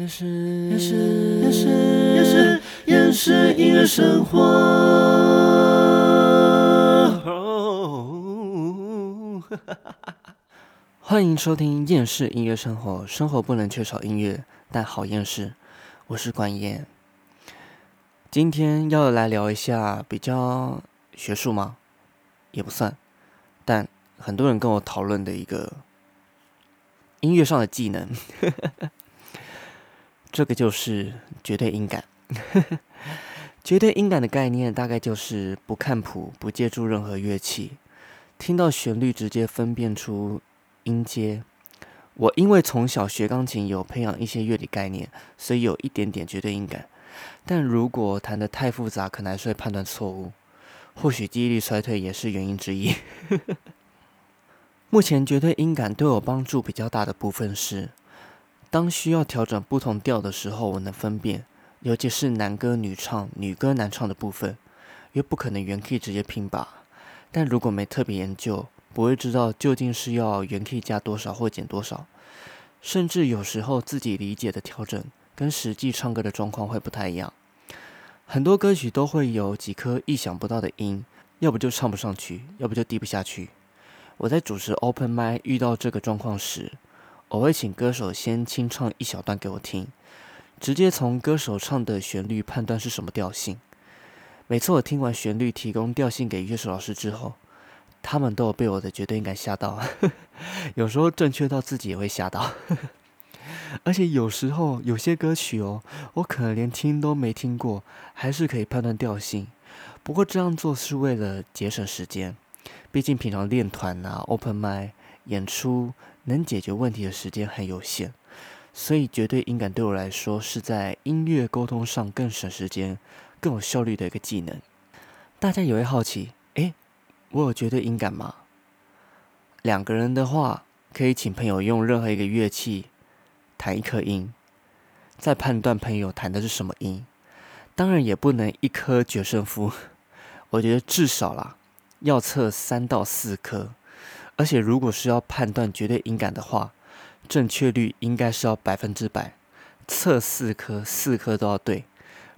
厌世，厌世，厌世，厌世，厌世音乐生活。欢迎收听厌世音乐生活，生活不能缺少音乐，但好厌世。我是管燕，今天要来聊一下比较学术吗？也不算，但很多人跟我讨论的一个音乐上的技能。这个就是绝对音感。绝对音感的概念大概就是不看谱，不借助任何乐器，听到旋律直接分辨出音阶。我因为从小学钢琴，有培养一些乐理概念，所以有一点点绝对音感。但如果弹得太复杂，可能还是会判断错误。或许记忆力衰退也是原因之一。目前绝对音感对我帮助比较大的部分是。当需要调整不同调的时候，我能分辨，尤其是男歌女唱、女歌男唱的部分，又不可能原 key 直接拼吧。但如果没特别研究，不会知道究竟是要原 key 加多少或减多少，甚至有时候自己理解的调整跟实际唱歌的状况会不太一样。很多歌曲都会有几颗意想不到的音，要不就唱不上去，要不就低不下去。我在主持 open m i 遇到这个状况时。我会请歌手先清唱一小段给我听，直接从歌手唱的旋律判断是什么调性。每次我听完旋律，提供调性给乐手老师之后，他们都有被我的绝对音感吓到，有时候正确到自己也会吓到。而且有时候有些歌曲哦，我可能连听都没听过，还是可以判断调性。不过这样做是为了节省时间，毕竟平常练团啊、open m i 演出。能解决问题的时间很有限，所以绝对音感对我来说是在音乐沟通上更省时间、更有效率的一个技能。大家也会好奇，诶，我有绝对音感吗？两个人的话，可以请朋友用任何一个乐器弹一颗音，再判断朋友弹的是什么音。当然也不能一颗决胜负，我觉得至少啦，要测三到四颗。而且，如果是要判断绝对音感的话，正确率应该是要百分之百，测四颗，四颗都要对，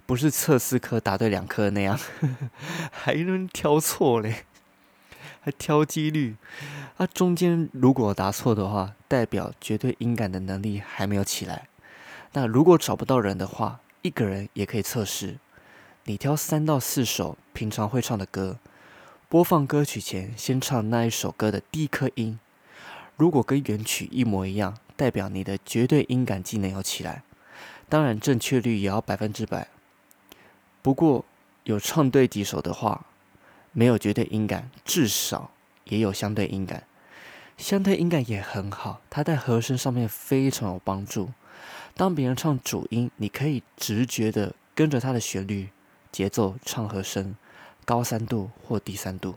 不是测四颗答对两颗那样，还能挑错嘞，还挑几率。啊，中间如果答错的话，代表绝对音感的能力还没有起来。那如果找不到人的话，一个人也可以测试，你挑三到四首平常会唱的歌。播放歌曲前，先唱那一首歌的第一颗音。如果跟原曲一模一样，代表你的绝对音感技能要起来。当然，正确率也要百分之百。不过，有唱对几首的话，没有绝对音感，至少也有相对音感。相对音感也很好，它在和声上面非常有帮助。当别人唱主音，你可以直觉的跟着它的旋律、节奏唱和声。高三度或低三度，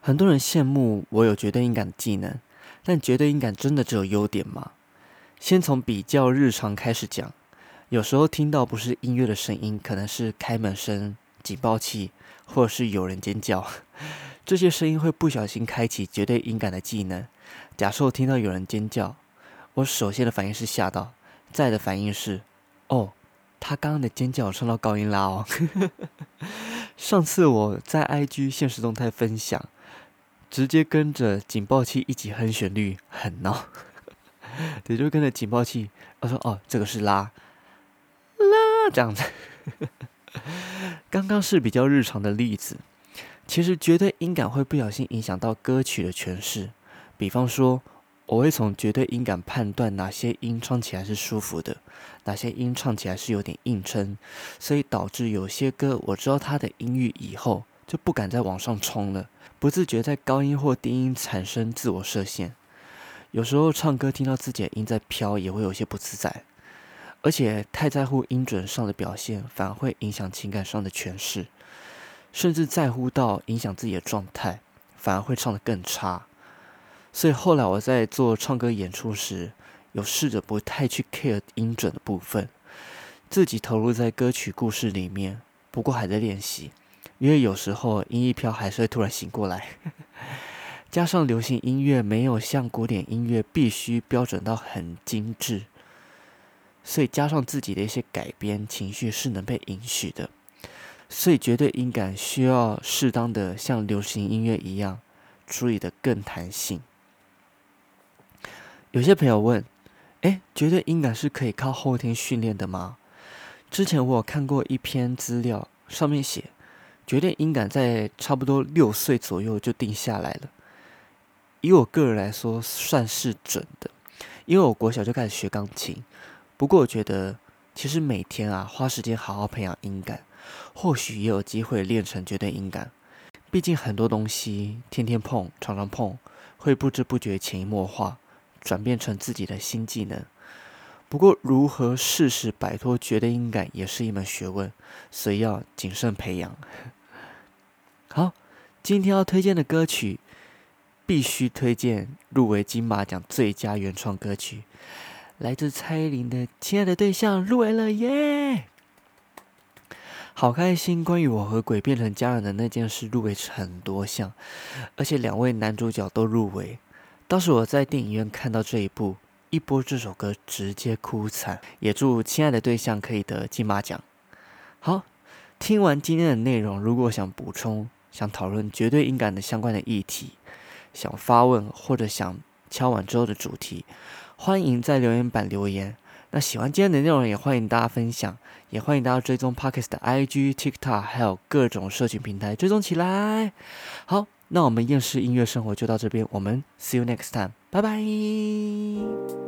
很多人羡慕我有绝对音感的技能，但绝对音感真的只有优点吗？先从比较日常开始讲，有时候听到不是音乐的声音，可能是开门声、警报器，或者是有人尖叫，这些声音会不小心开启绝对音感的技能。假设我听到有人尖叫，我首先的反应是吓到，再的反应是，哦。他刚刚的尖叫唱到高音啦哦！上次我在 IG 现实动态分享，直接跟着警报器一起哼旋律，很闹。对，就跟着警报器，我说哦，这个是拉拉这样子。刚刚是比较日常的例子，其实绝对音感会不小心影响到歌曲的诠释，比方说。我会从绝对音感判断哪些音唱起来是舒服的，哪些音唱起来是有点硬撑，所以导致有些歌我知道它的音域以后就不敢再往上冲了，不自觉在高音或低音产生自我设限。有时候唱歌听到自己的音在飘，也会有些不自在，而且太在乎音准上的表现，反而会影响情感上的诠释，甚至在乎到影响自己的状态，反而会唱得更差。所以后来我在做唱歌演出时，有试着不太去 care 音准的部分，自己投入在歌曲故事里面。不过还在练习，因为有时候音一飘还是会突然醒过来。加上流行音乐没有像古典音乐必须标准到很精致，所以加上自己的一些改编，情绪是能被允许的。所以绝对音感需要适当的像流行音乐一样处理的更弹性。有些朋友问：“哎，绝对音感是可以靠后天训练的吗？”之前我有看过一篇资料，上面写绝对音感在差不多六岁左右就定下来了。以我个人来说，算是准的，因为我国小就开始学钢琴。不过我觉得，其实每天啊花时间好好培养音感。或许也有机会练成绝对音感，毕竟很多东西天天碰、常常碰，会不知不觉潜移默化，转变成自己的新技能。不过，如何适时摆脱绝对音感，也是一门学问，所以要谨慎培养。好，今天要推荐的歌曲，必须推荐入围金马奖最佳原创歌曲，来自蔡依林的《亲爱的对象》入围了耶！好开心！关于我和鬼变成家人的那件事入围很多项，而且两位男主角都入围。当时我在电影院看到这一部，一播这首歌直接哭惨。也祝亲爱的对象可以得金马奖。好，听完今天的内容，如果想补充、想讨论绝对音感的相关的议题，想发问或者想敲完之后的主题，欢迎在留言板留言。那喜欢今天的内容，也欢迎大家分享，也欢迎大家追踪 Pockets 的 IG、TikTok，还有各种社群平台追踪起来。好，那我们厌世音乐生活就到这边，我们 See you next time，拜拜。